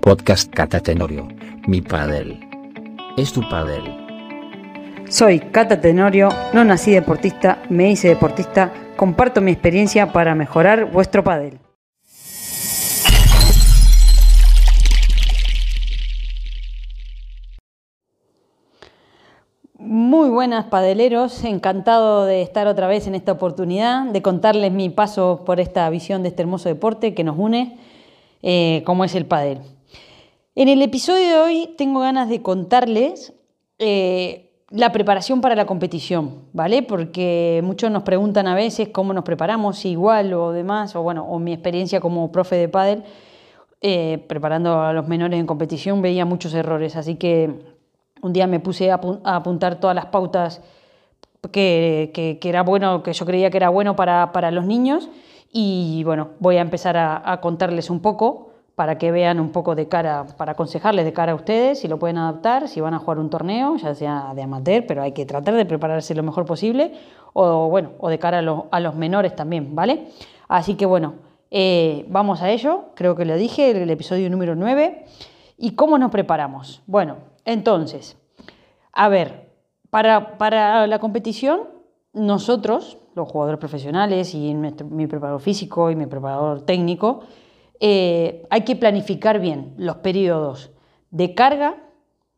Podcast Cata Tenorio, mi padel. Es tu padel. Soy Cata Tenorio, no nací deportista, me hice deportista, comparto mi experiencia para mejorar vuestro padel. Muy buenas padeleros, encantado de estar otra vez en esta oportunidad, de contarles mi paso por esta visión de este hermoso deporte que nos une, eh, como es el padel. En el episodio de hoy tengo ganas de contarles eh, la preparación para la competición, ¿vale? Porque muchos nos preguntan a veces cómo nos preparamos, si igual o demás, o bueno, o mi experiencia como profe de pádel, eh, preparando a los menores en competición, veía muchos errores, así que un día me puse a, apuntar todas las pautas que, era bueno, que yo creía que era bueno para, los niños. Y bueno, voy a empezar a, contarles un poco para que vean un poco de cara, para aconsejarles de cara a ustedes si lo pueden adaptar, si van a jugar un torneo, ya sea de amateur, pero hay que tratar de prepararse lo mejor posible, o bueno, o de cara a, los menores también, ¿vale? Así que bueno, eh, vamos a ello, creo que lo dije, el episodio número 9. ¿Y cómo nos preparamos? Bueno, entonces, a ver, para, la competición, nosotros, los jugadores profesionales y mi preparador físico y mi preparador técnico, eh, hay que planificar bien los periodos de carga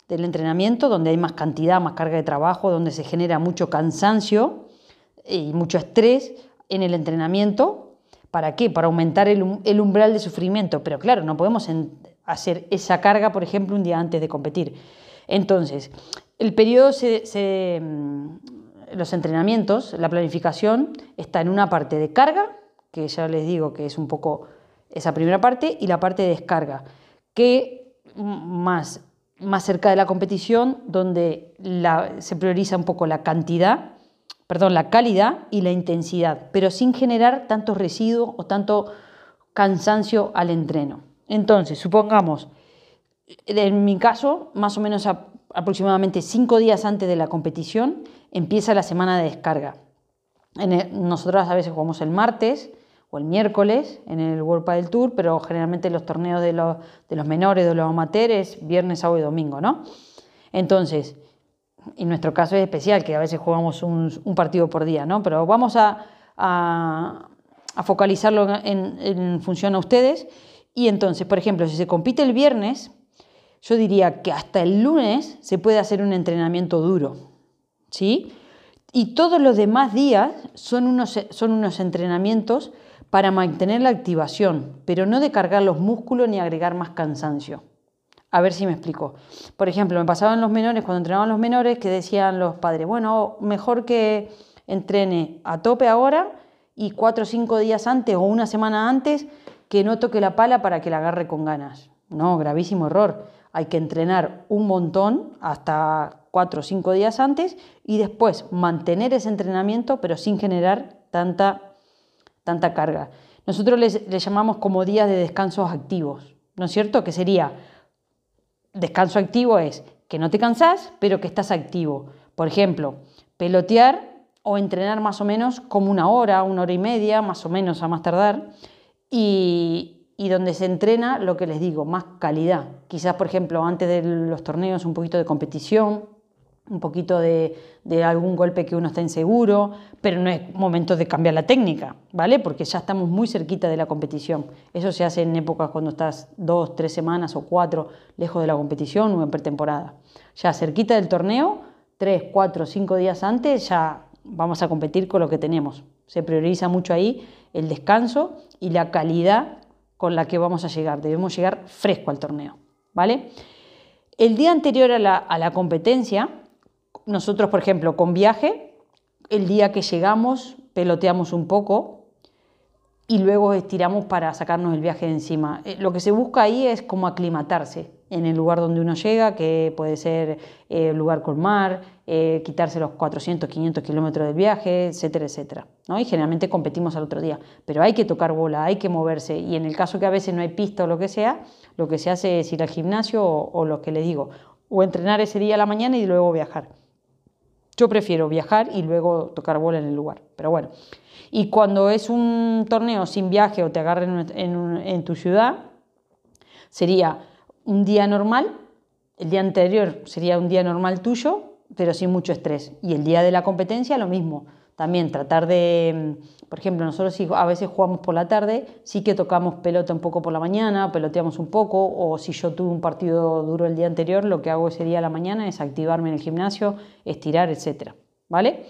del entrenamiento, donde hay más cantidad, más carga de trabajo, donde se genera mucho cansancio y mucho estrés en el entrenamiento. ¿Para qué? Para aumentar el, umbral de sufrimiento. Pero claro, no podemos hacer esa carga, por ejemplo, un día antes de competir. Entonces, el periodo, se, mm, los entrenamientos, la planificación está en una parte de carga, que ya les digo que es un poco esa primera parte, y la parte de descarga, que más, más cerca de la competición, donde se prioriza un poco la cantidad, perdón, la calidad y la intensidad, pero sin generar tanto residuo o tanto cansancio al entreno. Entonces, supongamos, en mi caso, más o menos aproximadamente cinco días antes de la competición, empieza la semana de descarga. nosotros a veces jugamos el martes o el miércoles en el World Padel Tour, pero generalmente los torneos de los, menores, de los amateurs, viernes, sábado y domingo, ¿no? Entonces, en nuestro caso es especial, que a veces jugamos un, partido por día, ¿no? Pero vamos a, focalizarlo en función a ustedes y entonces, por ejemplo, si se compite el viernes, yo diría que hasta el lunes se puede hacer un entrenamiento duro, ¿sí? Y todos los demás días son unos, son unos entrenamientos para mantener la activación, pero no de cargar los músculos ni agregar más cansancio. A ver si me explico. Por ejemplo, me pasaban los menores, cuando entrenaban los menores, que decían los padres, bueno, mejor que entrene a tope ahora y cuatro o cinco días antes o una semana antes que no toque la pala para que la agarre con ganas. No, gravísimo error. Hay que entrenar un montón hasta cuatro o cinco días antes y después mantener ese entrenamiento pero sin generar tanta, tanta carga. Nosotros les, llamamos como días de descansos activos, ¿no es cierto? Que sería, descanso activo es que no te cansás pero que estás activo. Por ejemplo, pelotear o entrenar más o menos como una hora, una hora y media, más o menos a más tardar y, donde se entrena lo que les digo, más calidad. Quizás, por ejemplo, antes de los torneos un poquito de competición, un poquito de, algún golpe que uno está inseguro, pero no es momento de cambiar la técnica, ¿vale? Porque ya estamos muy cerquita de la competición. Eso se hace en épocas cuando estás dos, tres semanas o cuatro lejos de la competición o en pretemporada. Ya cerquita del torneo, tres, cuatro, cinco días antes, ya vamos a competir con lo que tenemos. Se prioriza mucho ahí el descanso y la calidad con la que vamos a llegar. Debemos llegar fresco al torneo, ¿vale? El día anterior a la, a la competencia, nosotros, por ejemplo, con viaje, el día que llegamos, peloteamos un poco, y luego estiramos para sacarnos el viaje de encima. Eh, lo que se busca ahí es como aclimatarse en el lugar donde uno llega, que puede ser eh, lugar con mar, eh, quitarse los 400, 500 kilómetros del viaje, etcétera, etcétera. ¿no? Y generalmente competimos al otro día. Pero hay que tocar bola, hay que moverse. Y en el caso que a veces no hay pista o lo que sea, lo que se hace es ir al gimnasio o, o lo que le digo, o entrenar ese día a la mañana y luego viajar. Yo prefiero viajar y luego tocar bola en el lugar. Pero bueno, y cuando es un torneo sin viaje o te agarren en, tu ciudad, sería un día normal, el día anterior sería un día normal tuyo, pero sin mucho estrés. Y el día de la competencia lo mismo. También tratar de, por ejemplo, nosotros si a veces jugamos por la tarde, sí que tocamos pelota un poco por la mañana, peloteamos un poco, o si yo tuve un partido duro el día anterior, lo que hago ese día a la mañana es activarme en el gimnasio, estirar, etc. ¿Vale?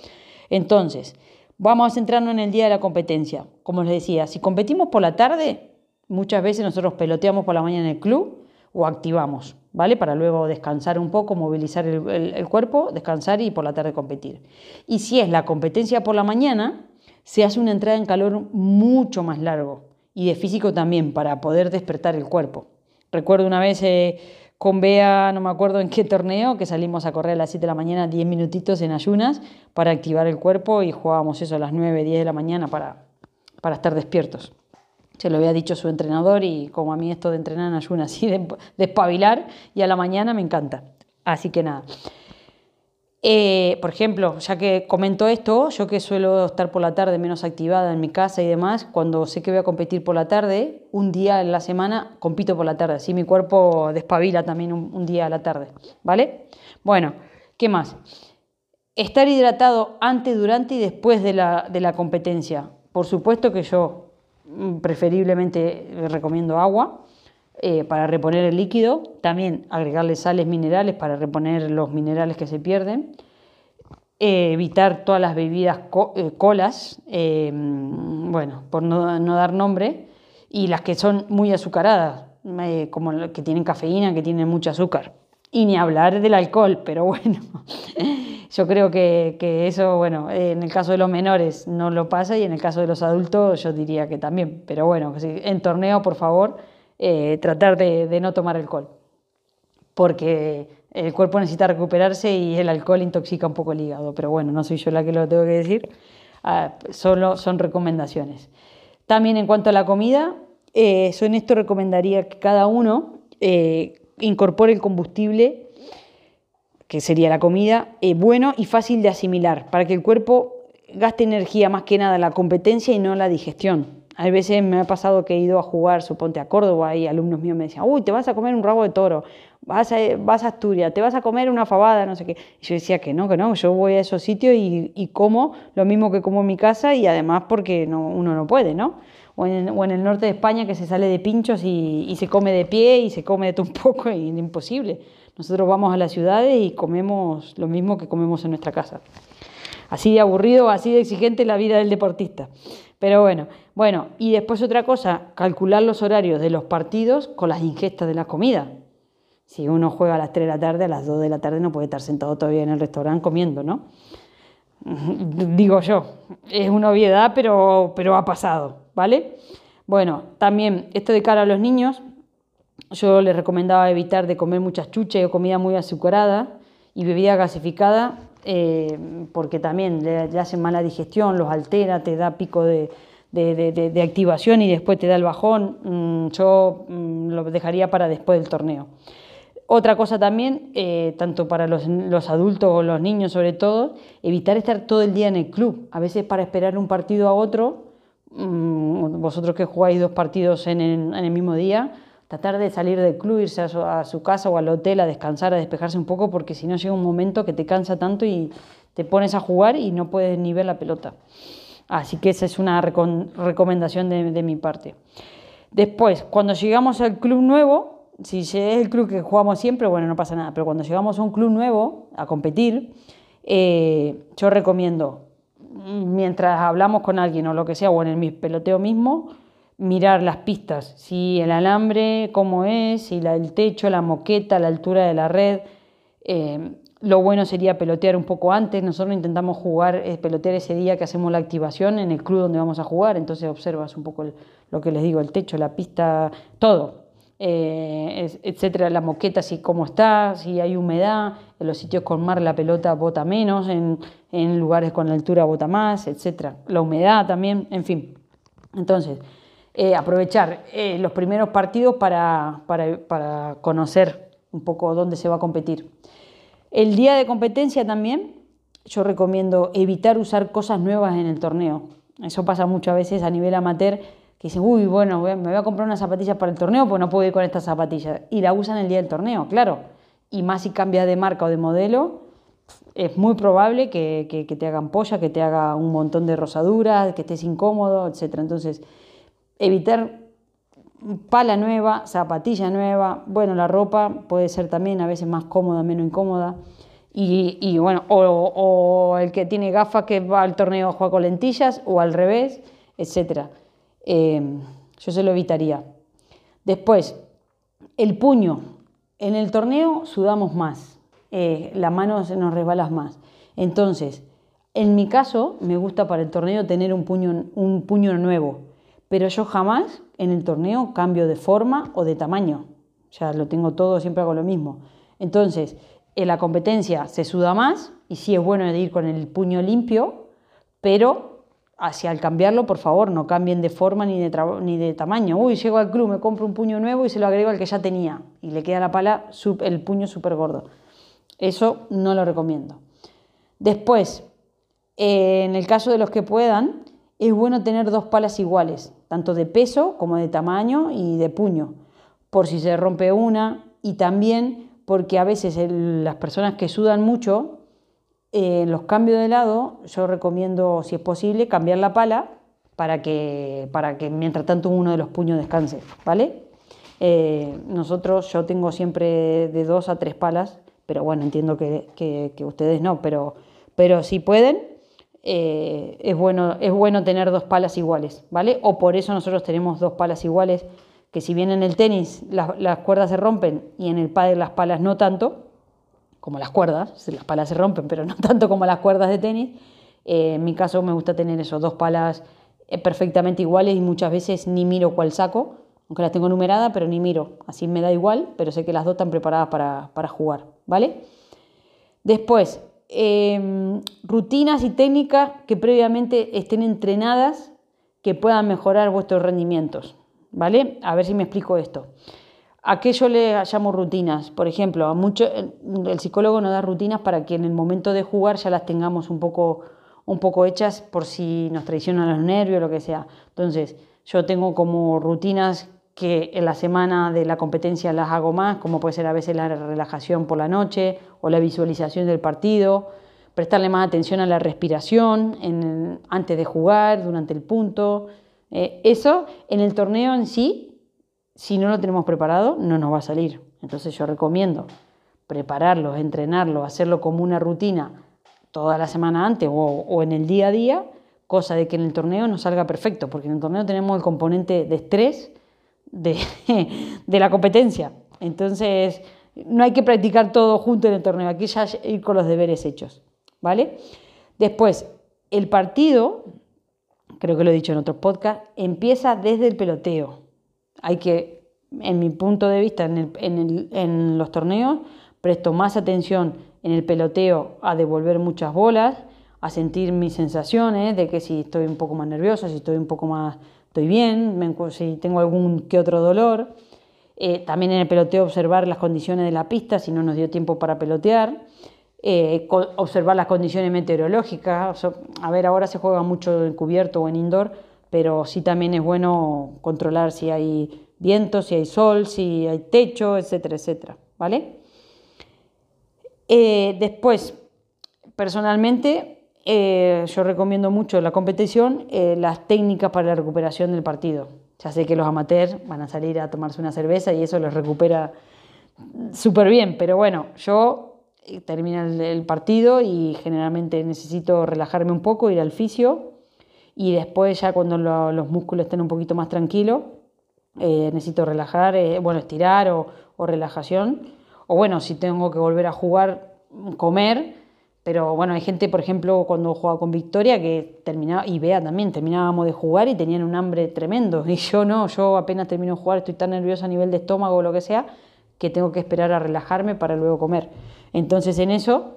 Entonces, vamos a centrarnos en el día de la competencia. Como les decía, si competimos por la tarde, muchas veces nosotros peloteamos por la mañana en el club o activamos. ¿Vale? Para luego descansar un poco, movilizar el, cuerpo, descansar y por la tarde competir. Y si es la competencia por la mañana, se hace una entrada en calor mucho más largo y de físico también para poder despertar el cuerpo. Recuerdo una vez eh, con Bea, no me acuerdo en qué torneo, que salimos a correr a las 7 de la mañana 10 minutitos en ayunas para activar el cuerpo y jugábamos eso a las 9, 10 de la mañana para, para estar despiertos se lo había dicho su entrenador y como a mí esto de entrenar en ayunas así de, y a la mañana me encanta. Así que nada. Eh, por ejemplo, ya que comento esto, yo que suelo estar por la tarde menos activada en mi casa y demás, cuando sé que voy a competir por la tarde, un día en la semana compito por la tarde, así mi cuerpo despabila también un, día a la tarde, ¿vale? Bueno, ¿qué más? Estar hidratado antes, durante y después de la, de la competencia. Por supuesto que yo preferiblemente recomiendo agua eh, para reponer el líquido, también agregarle sales minerales para reponer los minerales que se pierden, eh, evitar todas las bebidas eh, colas, bueno, por no, no, dar nombre, y las que son muy azucaradas, como que tienen cafeína, que tienen mucho azúcar. Y ni hablar del alcohol, pero bueno, yo creo que, eso, bueno, en el caso de los menores no lo pasa y en el caso de los adultos yo diría que también. Pero bueno, en torneo, por favor, eh, tratar de, no tomar alcohol, porque el cuerpo necesita recuperarse y el alcohol intoxica un poco el hígado. Pero bueno, no soy yo la que lo tengo que decir, ah, solo son recomendaciones. También en cuanto a la comida, eh, yo en esto recomendaría que cada uno... Eh, incorpore el combustible, que sería la comida, bueno y fácil de asimilar, para que el cuerpo gaste energía más que nada en la competencia y no en la digestión. A veces me ha pasado que he ido a jugar, suponte a Córdoba, y alumnos míos me decían, uy, te vas a comer un rabo de toro, vas a, vas a Asturias, te vas a comer una fabada, no sé qué. Y yo decía que no, que no, yo voy a esos sitios y, como lo mismo que como en mi casa y además porque no, uno no puede, ¿no? o en, el norte de España que se sale de pinchos y, se come de pie y se come de todo un poco y es imposible. Nosotros vamos a las ciudades y comemos lo mismo que comemos en nuestra casa. Así de aburrido, así de exigente la vida del deportista. Pero bueno, bueno, y después otra cosa, calcular los horarios de los partidos con las ingestas de la comida. Si uno juega a las 3 de la tarde, a las 2 de la tarde no puede estar sentado todavía en el restaurante comiendo, ¿no? Digo yo, es una obviedad, pero, pero ha pasado. ¿vale? Bueno, también esto de cara a los niños, yo les recomendaba evitar de comer muchas chuches o comida muy azucarada y bebida gasificada, eh, porque también le, le, hacen mala digestión, los altera, te da pico de, activación y después te da el bajón. Mm, yo mm, lo dejaría para después del torneo. Otra cosa también, eh, tanto para los, los, adultos o los niños sobre todo, evitar estar todo el día en el club. A veces para esperar un partido a otro Mm, vosotros que jugáis dos partidos en el, mismo día, tratar de salir del club, irse a su, casa o al hotel a descansar, a despejarse un poco, porque si no llega un momento que te cansa tanto y te pones a jugar y no puedes ni ver la pelota. Así que esa es una recomendación de, mi parte. Después, cuando llegamos al club nuevo, si es el club que jugamos siempre, bueno, no pasa nada, pero cuando llegamos a un club nuevo a competir, eh, yo recomiendo mientras hablamos con alguien o lo que sea, o en el peloteo mismo, mirar las pistas, si el alambre, cómo es, si la, el techo, la moqueta, la altura de la red. Eh, lo bueno sería pelotear un poco antes. Nosotros intentamos jugar, eh, pelotear ese día que hacemos la activación en el club donde vamos a jugar. Entonces observas un poco lo que les digo, el techo, la pista, todo. Eh, etcétera, la moqueta, si cómo está, si hay humedad, en los sitios con mar la pelota bota menos, en, lugares con altura bota más, etcétera. La humedad también, en fin. Entonces, eh, aprovechar eh, los primeros partidos para, para, conocer un poco dónde se va a competir. El día de competencia también, yo recomiendo evitar usar cosas nuevas en el torneo. Eso pasa muchas veces a nivel amateur que dicen, uy, bueno, me voy a comprar unas zapatillas para el torneo, pues no puedo ir con estas zapatillas. Y la usan el día del torneo, claro. Y más si cambia de marca o de modelo, es muy probable que, te hagan polla, que te haga un montón de rosaduras, que estés incómodo, etc. Entonces, evitar pala nueva, zapatilla nueva, bueno, la ropa puede ser también a veces más cómoda, menos incómoda. Y, bueno, o, el que tiene gafas que va al torneo a jugar con lentillas, o al revés, etc. Eh, yo se lo evitaría. Después, el puño. En el torneo sudamos más, eh, la mano se nos resbala más. Entonces, en mi caso, me gusta para el torneo tener un puño, un puño nuevo, pero yo jamás en el torneo cambio de forma o de tamaño. Ya lo tengo todo, siempre hago lo mismo. Entonces, en la competencia se suda más y sí es bueno ir con el puño limpio, pero hacia al cambiarlo, por favor, no cambien de forma ni de, ni de tamaño. Uy, llego al club, me compro un puño nuevo y se lo agrego al que ya tenía y le queda la pala, el puño súper gordo. Eso no lo recomiendo. Después, eh, en el caso de los que puedan, es bueno tener dos palas iguales, tanto de peso como de tamaño y de puño, por si se rompe una y también porque a veces las personas que sudan mucho, en los cambios de lado, yo recomiendo, si es posible, cambiar la pala para que, para que mientras tanto uno de los puños descanse, ¿vale? Eh, nosotros, yo tengo siempre de dos a tres palas, pero bueno, entiendo que, ustedes no, pero, pero si pueden, eh, es, bueno, es bueno tener dos palas iguales, ¿vale? O por eso nosotros tenemos dos palas iguales que si bien en el tenis las, cuerdas se rompen y en el pádel las palas no tanto, como las cuerdas, las palas se rompen, pero no tanto como las cuerdas de tenis, eh, en mi caso me gusta tener esos dos palas eh, perfectamente iguales y muchas veces ni miro cuál saco, aunque las tengo numeradas, pero ni miro, así me da igual, pero sé que las dos están preparadas para, jugar, ¿vale? Después, em, rutinas y técnicas que previamente estén entrenadas que puedan mejorar vuestros rendimientos. ¿vale? A ver si me explico esto. ¿A qué yo le llamo rutinas? Por ejemplo, a mucho, el psicólogo nos da rutinas para que en el momento de jugar ya las tengamos un poco, un poco hechas por si nos traicionan los nervios o lo que sea. Entonces, yo tengo como rutinas que en la semana de la competencia las hago más, como puede ser a veces la relajación por la noche o la visualización del partido, prestarle más atención a la respiración antes de jugar, durante el punto, eh, eso en el torneo en sí, si no lo tenemos preparado, no nos va a salir. Entonces yo recomiendo prepararlo, entrenarlo, hacerlo como una rutina toda la semana antes o, en el día a día, cosa de que en el torneo nos salga perfecto, porque en el torneo tenemos el componente de estrés de, de la competencia. Entonces, no hay que practicar todo junto en el torneo, aquí ya ir con los deberes hechos, ¿vale? Después, el partido creo que lo he dicho en otros podcasts, empieza desde el peloteo. Hay que, en mi punto de vista, en, los torneos, presto más atención en el peloteo a devolver muchas bolas, a sentir mis sensaciones de que si estoy un poco más nerviosa, si estoy un poco más, estoy bien, si tengo algún que otro dolor. Eh, también en el peloteo observar las condiciones de la pista, si no nos dio tiempo para pelotear. Eh, observar las condiciones meteorológicas. a ver, ahora se juega mucho en cubierto o en indoor, pero sí también es bueno controlar si hay viento, si hay sol, si hay techo, etcétera, etcétera. ¿Vale? Eh, después, personalmente, eh, yo recomiendo mucho la competición las técnicas para la recuperación del partido. Ya sé que los amateurs van a salir a tomarse una cerveza y eso los recupera súper bien, pero bueno, yo termina el, partido y generalmente necesito relajarme un poco, ir al fisio y después ya cuando los músculos estén un poquito más tranquilos, eh, necesito relajar, eh, bueno, estirar o, relajación. O bueno, si tengo que volver a jugar, comer. Pero bueno, hay gente, por ejemplo, cuando jugaba con Victoria, que terminaba, y vea también, terminábamos de jugar y tenían un hambre tremendo. Y yo no, yo apenas termino de jugar, estoy tan nerviosa a nivel de estómago o lo que sea, que tengo que esperar a relajarme para luego comer. Entonces en eso,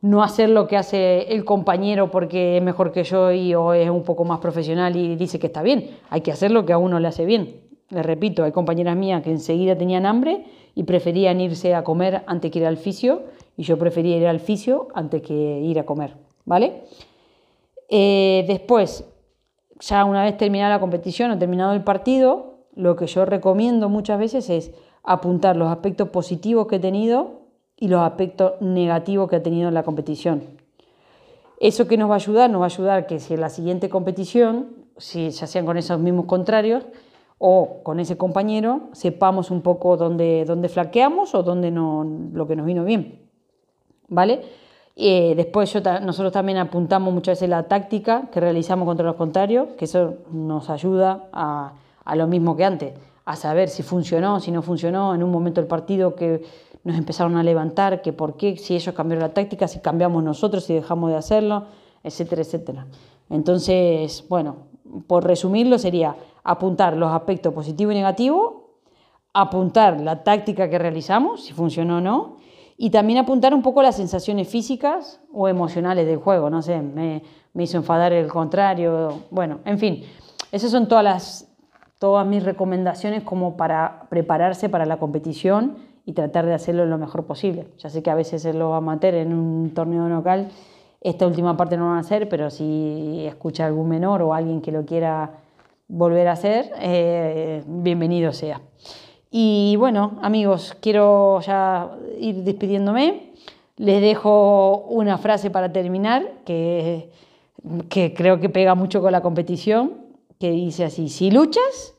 no hacer lo que hace el compañero porque es mejor que yo y o es un poco más profesional y dice que está bien, hay que hacer lo que a uno le hace bien. Les repito, hay compañeras mías que enseguida tenían hambre y preferían irse a comer antes que ir al fisio y yo prefería ir al fisio antes que ir a comer, ¿vale? Eh, después, ya una vez terminada la competición o terminado el partido, lo que yo recomiendo muchas veces es apuntar los aspectos positivos que he tenido y los aspectos negativos que he tenido en la competición. Eso que nos va a ayudar, nos va a ayudar que si en la siguiente competición, si ya sean con esos mismos contrarios o con ese compañero, sepamos un poco dónde, dónde flaqueamos o dónde no, lo que nos vino bien. ¿Vale? Eh, después nosotros también apuntamos muchas veces la táctica que realizamos contra los contrarios, que eso nos ayuda a, a lo mismo que antes, a saber si funcionó, si no funcionó en un momento del partido que nos empezaron a levantar, que por qué, si ellos cambiaron la táctica, si cambiamos nosotros, si dejamos de hacerlo, etcétera, etcétera. Entonces, bueno, por resumirlo sería apuntar los aspectos positivo y negativo, apuntar la táctica que realizamos, si funcionó o no, y también apuntar un poco las sensaciones físicas o emocionales del juego, no sé, me, me hizo enfadar el contrario, bueno, en fin, esas son todas las todas mis recomendaciones como para prepararse para la competición y tratar de hacerlo lo mejor posible. Ya sé que a veces es lo amateur en un torneo local, esta última parte no lo van a hacer, pero si escucha algún menor o alguien que lo quiera volver a hacer, eh, bienvenido sea. Y bueno, amigos, quiero ya ir despidiéndome. Les dejo una frase para terminar que, que creo que pega mucho con la competición, que dice así, si luchas,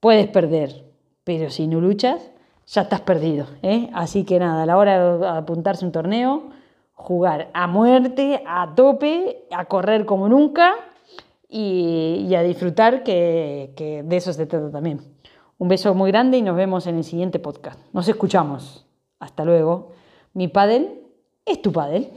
puedes perder, pero si no luchas, ya estás perdido. ¿eh? Así que nada, a la hora de apuntarse un torneo, jugar a muerte, a tope, a correr como nunca y, a disfrutar, que, que de eso se trata también. Un beso muy grande y nos vemos en el siguiente podcast. Nos escuchamos. Hasta luego. Mi padel es tu padel.